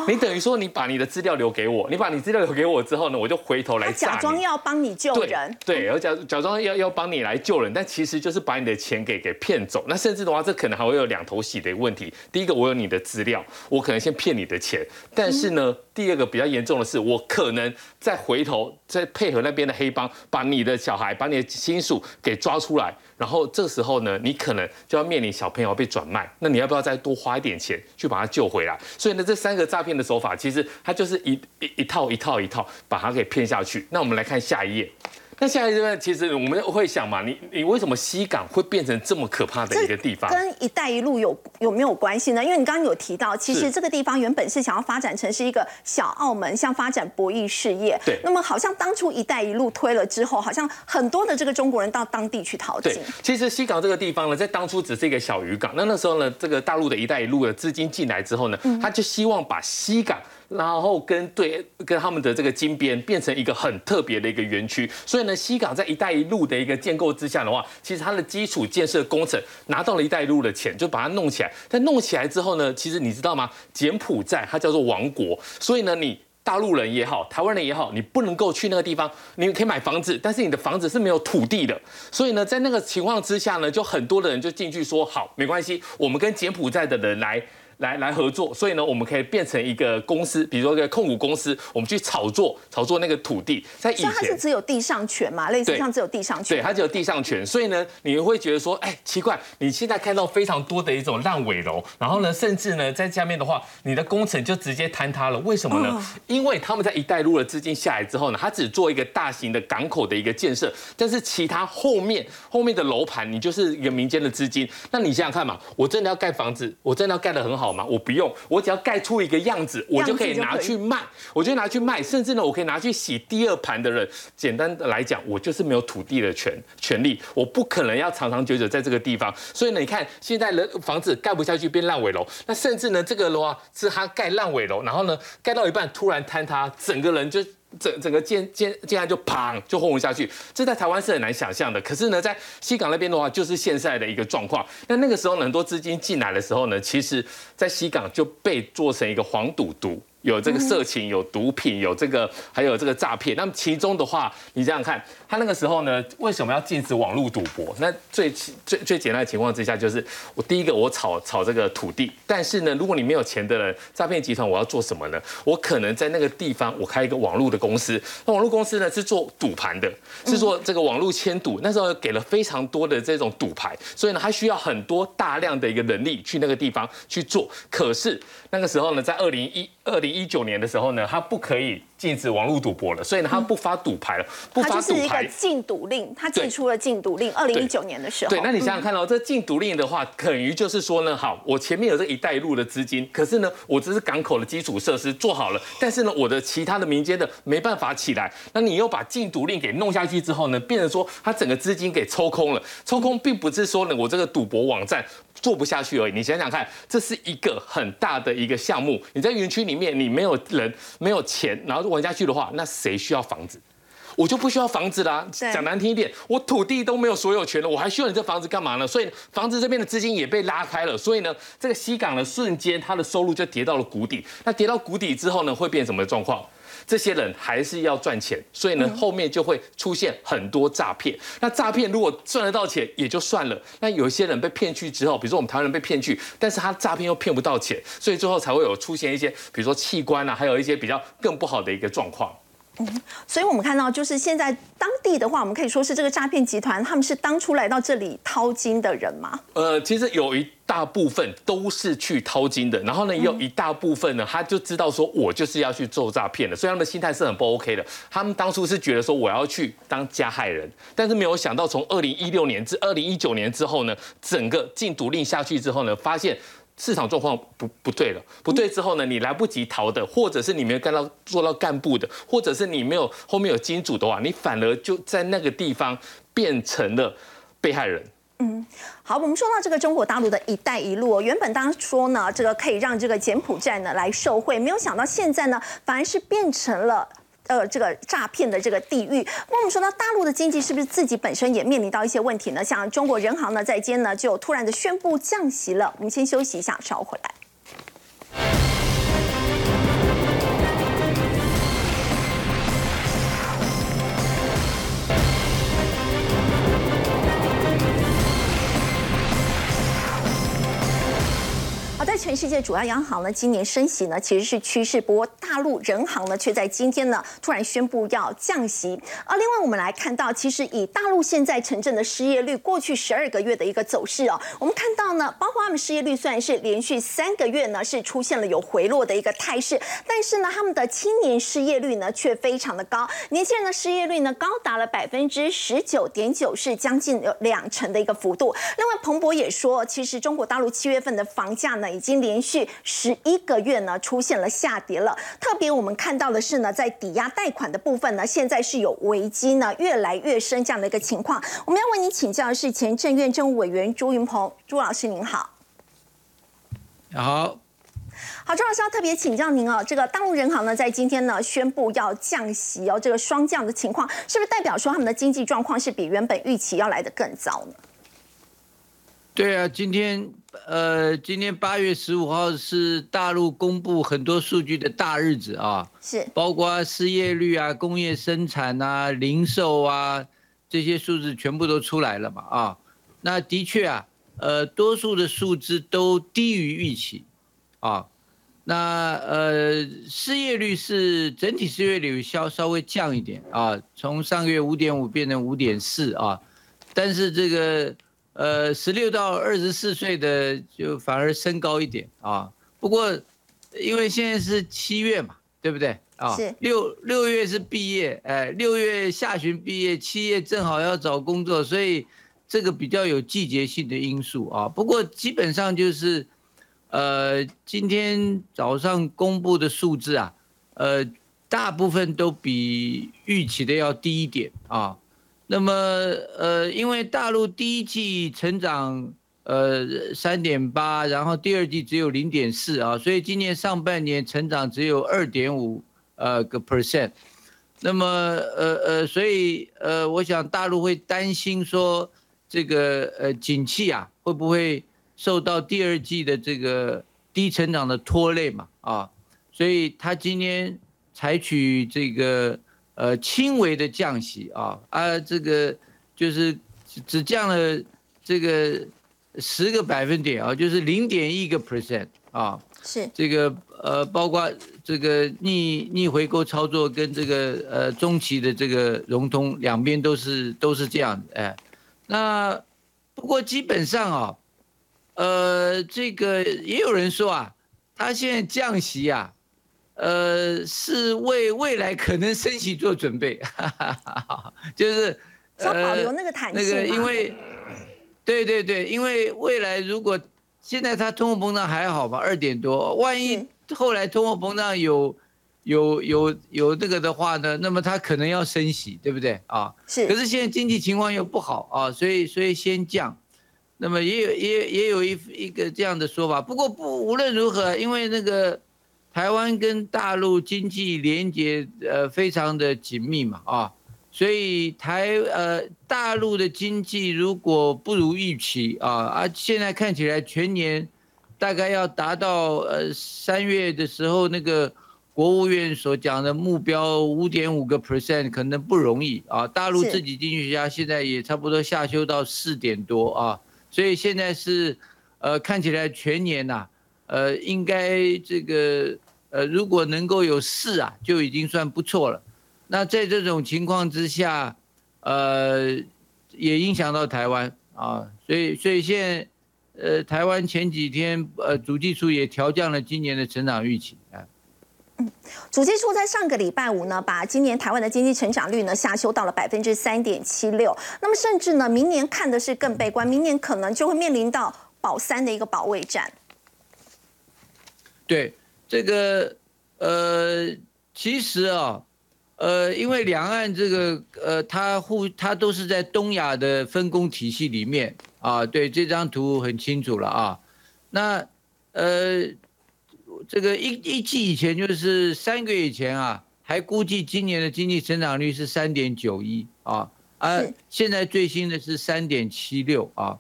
你等于说你把你的资料留给我，你把你资料留给我之后呢，我就回头来他假。装要帮你救人，对，然后假假装要要帮你来救人，但其实就是把你的钱给给骗走。那甚至的话，这可能还会有两头洗的问题。第一个，我有你的资料，我可能先骗你的钱，但是呢，第二个比较严重的是，我可能再回头再配合那边的黑帮，把你的小孩、把你的亲属给抓出来。然后这时候呢，你可能就要面临小朋友被转卖，那你要不要再多花一点钱去把他救回来？所以呢，这三个诈骗的手法，其实它就是一一一套一套一套把他给骗下去。那我们来看下一页。那下一页呢？其实我们会想嘛，你你为什么西港会变成这么可怕的一个地方？跟“一带一路”有有没有关系呢？因为你刚刚有提到，其实是这个地方原本是想要发展成是一个小澳门，像发展博弈事业。对那么好像当初“一带一路”推了之后，好像很多的这个中国人到当地去淘金对。，其实西港这个地方呢，在当初只是一个小渔港。那那时候呢，这个大陆的一带一路的资金进来之后呢，他就希望把西港。然后跟对跟他们的这个金边变成一个很特别的一个园区，所以呢，西港在“一带一路”的一个建构之下的话，其实它的基础建设工程拿到了“一带一路”的钱，就把它弄起来。但弄起来之后呢，其实你知道吗？柬埔寨它叫做王国，所以呢，你大陆人也好，台湾人也好，你不能够去那个地方，你可以买房子，但是你的房子是没有土地的。所以呢，在那个情况之下呢，就很多的人就进去说，好，没关系，我们跟柬埔寨的人来。来来合作，所以呢，我们可以变成一个公司，比如说一个控股公司，我们去炒作炒作那个土地。在以前它是，只有地上权嘛，类似像只有地上权。对，它只有地上权，所以呢，你会觉得说，哎，奇怪，你现在看到非常多的一种烂尾楼，然后呢，甚至呢，在下面的话，你的工程就直接坍塌了，为什么呢？哦因为他们在一带一路的资金下来之后呢，他只做一个大型的港口的一个建设，但是其他后面后面的楼盘，你就是一个民间的资金。那你想想看嘛，我真的要盖房子，我真的要盖得很好吗？我不用，我只要盖出一个样子，我就可以拿去卖，我就拿去卖，甚至呢，我可以拿去洗第二盘的人。简单的来讲，我就是没有土地的权权利，我不可能要长长久久在这个地方。所以呢，你看现在人房子盖不下去，变烂尾楼。那甚至呢，这个楼啊是他盖烂尾楼，然后呢，盖到一半突然坍塌，整个人就。整整个建建建案就砰就轰下去，这在台湾是很难想象的。可是呢，在西港那边的话，就是现在的一个状况。那那个时候呢，很多资金进来的时候呢，其实在西港就被做成一个黄赌毒。有这个色情，有毒品，有这个，还有这个诈骗。那么其中的话，你想想看，他那个时候呢，为什么要禁止网络赌博？那最最最简单的情况之下，就是我第一个我炒炒这个土地，但是呢，如果你没有钱的人，诈骗集团我要做什么呢？我可能在那个地方我开一个网络的公司，那网络公司呢是做赌盘的，是做这个网络签赌。那时候给了非常多的这种赌牌，所以呢，他需要很多大量的一个人力去那个地方去做。可是那个时候呢，在二零一二零一九年的时候呢，他不可以禁止网络赌博了，所以呢，他不发赌牌了，不发赌牌就是一个。禁赌令，他寄出了禁赌令，二零一九年的时候。对，那你想想看哦，这禁赌令的话，等于就是说呢，好，我前面有这一带一路的资金，可是呢，我只是港口的基础设施做好了，但是呢，我的其他的民间的没办法起来，那你又把禁赌令给弄下去之后呢，变成说他整个资金给抽空了，抽空并不是说呢，我这个赌博网站。做不下去而已。你想想看，这是一个很大的一个项目。你在园区里面，你没有人、没有钱，然后玩下去的话，那谁需要房子？我就不需要房子啦。对讲难听一点，我土地都没有所有权了，我还需要你这房子干嘛呢？所以房子这边的资金也被拉开了，所以呢，这个西港呢瞬间它的收入就跌到了谷底。那跌到谷底之后呢，会变什么状况？这些人还是要赚钱，所以呢，后面就会出现很多诈骗。那诈骗如果赚得到钱也就算了，那有一些人被骗去之后，比如说我们台湾人被骗去，但是他诈骗又骗不到钱，所以最后才会有出现一些，比如说器官啊，还有一些比较更不好的一个状况。所以我们看到，就是现在当地的话，我们可以说是这个诈骗集团，他们是当初来到这里淘金的人吗？呃，其实有一大部分都是去淘金的，然后呢，也有一大部分呢，他就知道说我就是要去做诈骗的，所以他们心态是很不 OK 的。他们当初是觉得说我要去当加害人，但是没有想到从二零一六年至二零一九年之后呢，整个禁毒令下去之后呢，发现。市场状况不不对了，不对之后呢，你来不及逃的，或者是你没有干到做到干部的，或者是你没有后面有金主的话，你反而就在那个地方变成了被害人。嗯好，我们说到这个中国大陆的一带一路，原本当说呢，这个可以让这个柬埔寨呢来受惠，没有想到现在呢，反而是变成了。呃，这个诈骗的这个地域，那我们说呢大陆的经济是不是自己本身也面临到一些问题呢？像中国人行呢，在今天呢就突然的宣布降息了。我们先休息一下，稍后回来。全世界主要央行呢今年升息呢其实是趋势，不过大陆人行呢却在今天呢突然宣布要降息。而另外我们来看到，其实以大陆现在城镇的失业率过去十二个月的一个走势哦，我们看到呢，包括他们失业率虽然是连续三个月呢是出现了有回落的一个态势，但是呢他们的青年失业率呢却非常的高，年轻人的失业率呢高达了百分之十九点九，是将近有两成的一个幅度。另外彭博也说，其实中国大陆七月份的房价呢，已经连续十一个月呢出现了下跌了。特别我们看到的是呢，在抵押贷款的部分呢，现在是有危机呢，越来越深这样的一个情况。我们要为您请教的是前政院政务委员朱云鹏，朱老师您好。好，好，朱老师要特别请教您哦，这个大陆人行呢，在今天呢宣布要降息哦，这个双降的情况，是不是代表说他们的经济状况是比原本预期要来的更糟呢？对啊，今天呃，今天八月十五号是大陆公布很多数据的大日子啊，是包括失业率啊、工业生产啊、零售啊这些数字全部都出来了嘛啊。那的确啊，呃，多数的数字都低于预期啊。那呃，失业率是整体失业率稍稍微降一点啊，从上个月五点五变成五点四啊，但是这个。呃，十六到二十四岁的就反而升高一点啊。不过，因为现在是七月嘛，对不对啊？是。六六月是毕业，哎，六月下旬毕业，七月正好要找工作，所以这个比较有季节性的因素啊。不过基本上就是，呃，今天早上公布的数字啊，呃，大部分都比预期的要低一点啊。那么，呃，因为大陆第一季成长，呃，三点八，然后第二季只有零点四啊，所以今年上半年成长只有二点五呃个 percent。那么，呃呃，所以呃，我想大陆会担心说，这个呃景气啊，会不会受到第二季的这个低成长的拖累嘛？啊，所以他今天采取这个。呃，轻微的降息啊，啊，这个就是只降了这个十个百分点啊，就是零点一个 percent 啊，是这个呃，包括这个逆逆回购操作跟这个呃中期的这个融通两边都是都是这样的哎，那不过基本上啊，呃，这个也有人说啊，他现在降息啊。呃，是为未来可能升息做准备，(laughs) 就是要保留那个弹性。那个因为，对对对，因为未来如果现在它通货膨胀还好吧，二点多，万一后来通货膨胀有有有有这个的话呢，那么它可能要升息，对不对啊？是。可是现在经济情况又不好啊，所以所以先降，那么也有也也有一一个这样的说法。不过不无论如何，因为那个。台湾跟大陆经济连接呃非常的紧密嘛啊，所以台呃大陆的经济如果不如预期啊啊，现在看起来全年大概要达到呃三月的时候那个国务院所讲的目标五点五个 percent 可能不容易啊，大陆自己经济学家现在也差不多下修到四点多啊，所以现在是呃看起来全年呐呃应该这个。呃，如果能够有四啊，就已经算不错了。那在这种情况之下，呃，也影响到台湾啊，所以所以现在，呃，台湾前几天呃，主计处也调降了今年的成长预期啊。嗯，主计处在上个礼拜五呢，把今年台湾的经济成长率呢下修到了百分之三点七六。那么甚至呢，明年看的是更悲观，明年可能就会面临到保三的一个保卫战。对。这个呃，其实啊，呃，因为两岸这个呃，它互它都是在东亚的分工体系里面啊。对，这张图很清楚了啊。那呃，这个一一季以前就是三个月以前啊，还估计今年的经济增长率是三点九一啊，啊，现在最新的是三点七六啊。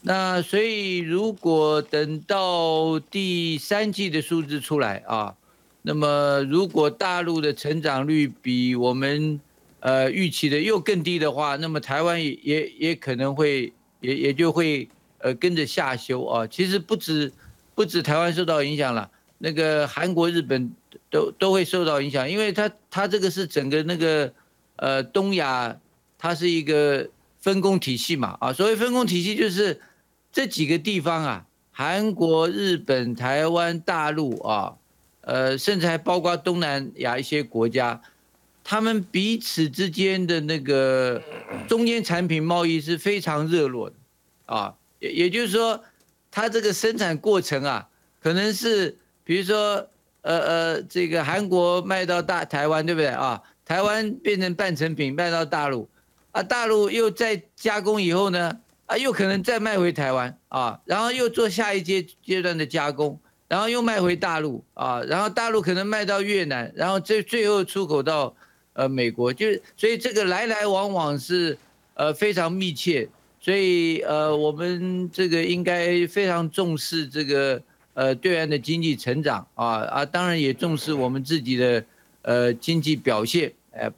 那所以，如果等到第三季的数字出来啊，那么如果大陆的成长率比我们呃预期的又更低的话，那么台湾也也也可能会也也就会呃跟着下修啊。其实不止不止台湾受到影响了，那个韩国、日本都都会受到影响，因为它它这个是整个那个呃东亚，它是一个分工体系嘛啊，所谓分工体系就是这几个地方啊，韩国、日本、台湾、大陆啊，呃，甚至还包括东南亚一些国家，他们彼此之间的那个中间产品贸易是非常热络的啊，也也就是说。它这个生产过程啊，可能是比如说，呃呃，这个韩国卖到大台湾，对不对啊？台湾变成半成品卖到大陆，啊，大陆又再加工以后呢，啊，又可能再卖回台湾啊，然后又做下一阶阶段的加工，然后又卖回大陆啊，然后大陆可能卖到越南，然后最最后出口到呃美国，就是所以这个来来往往是呃非常密切。所以，呃，我们这个应该非常重视这个呃对岸的经济成长啊啊，当然也重视我们自己的呃经济表现。哎，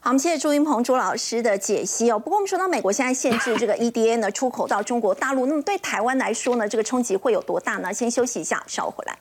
好，我们谢谢朱云鹏朱老师的解析哦。不过我们说到美国现在限制这个 EDA 呢出口到中国大陆，那么对台湾来说呢，这个冲击会有多大呢？先休息一下，稍后回来。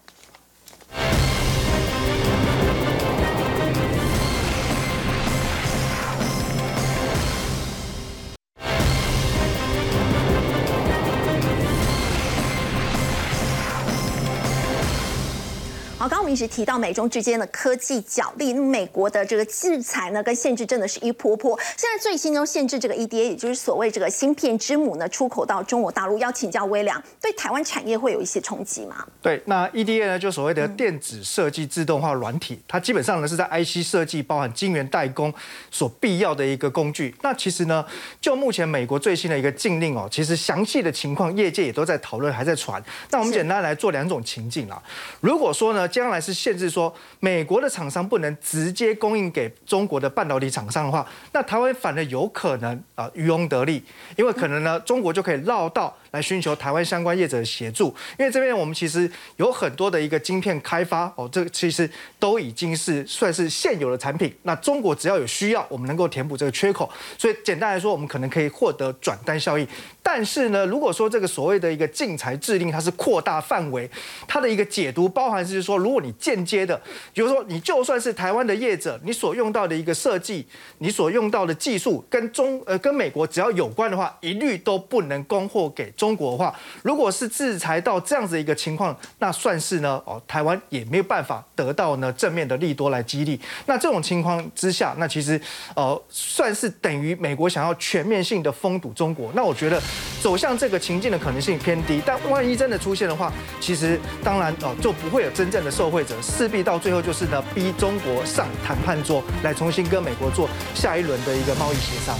刚刚我们一直提到美中之间的科技角力，那美国的这个制裁呢跟限制真的是一波波。现在最新呢限制这个 EDA，也就是所谓这个芯片之母呢出口到中国大陆。要请教微良，对台湾产业会有一些冲击吗？对，那 EDA 呢就所谓的电子设计自动化软体，它基本上呢是在 IC 设计，包含晶圆代工所必要的一个工具。那其实呢，就目前美国最新的一个禁令哦，其实详细的情况业界也都在讨论，还在传。那我们简单来做两种情境啊，如果说呢。将来是限制说美国的厂商不能直接供应给中国的半导体厂商的话，那台湾反而有可能啊渔翁得利，因为可能呢中国就可以绕道。来寻求台湾相关业者的协助，因为这边我们其实有很多的一个晶片开发哦，这个其实都已经是算是现有的产品。那中国只要有需要，我们能够填补这个缺口。所以简单来说，我们可能可以获得转单效益。但是呢，如果说这个所谓的一个禁裁制令，它是扩大范围，它的一个解读包含是说，如果你间接的，比如说你就算是台湾的业者，你所用到的一个设计，你所用到的技术跟中呃跟美国只要有关的话，一律都不能供货给中。中国的话，如果是制裁到这样子一个情况，那算是呢哦，台湾也没有办法得到呢正面的利多来激励。那这种情况之下，那其实呃算是等于美国想要全面性的封堵中国。那我觉得走向这个情境的可能性偏低。但万一真的出现的话，其实当然哦就不会有真正的受惠者，势必到最后就是呢逼中国上谈判桌来重新跟美国做下一轮的一个贸易协商。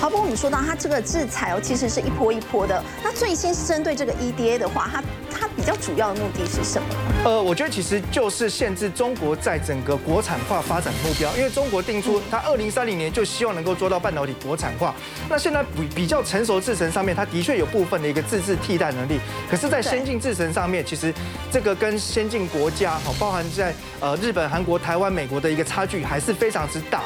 好，不过我们说到它这个制裁哦，其实是一波一波的。那最先针对这个 EDA 的话，它它比较主要的目的是什么？呃，我觉得其实就是限制中国在整个国产化发展目标，因为中国定出它二零三零年就希望能够做到半导体国产化。那现在比比较成熟制程上面，它的确有部分的一个自制替代能力，可是，在先进制程上面，其实这个跟先进国家，好包含在呃日本、韩国、台湾、美国的一个差距还是非常之大。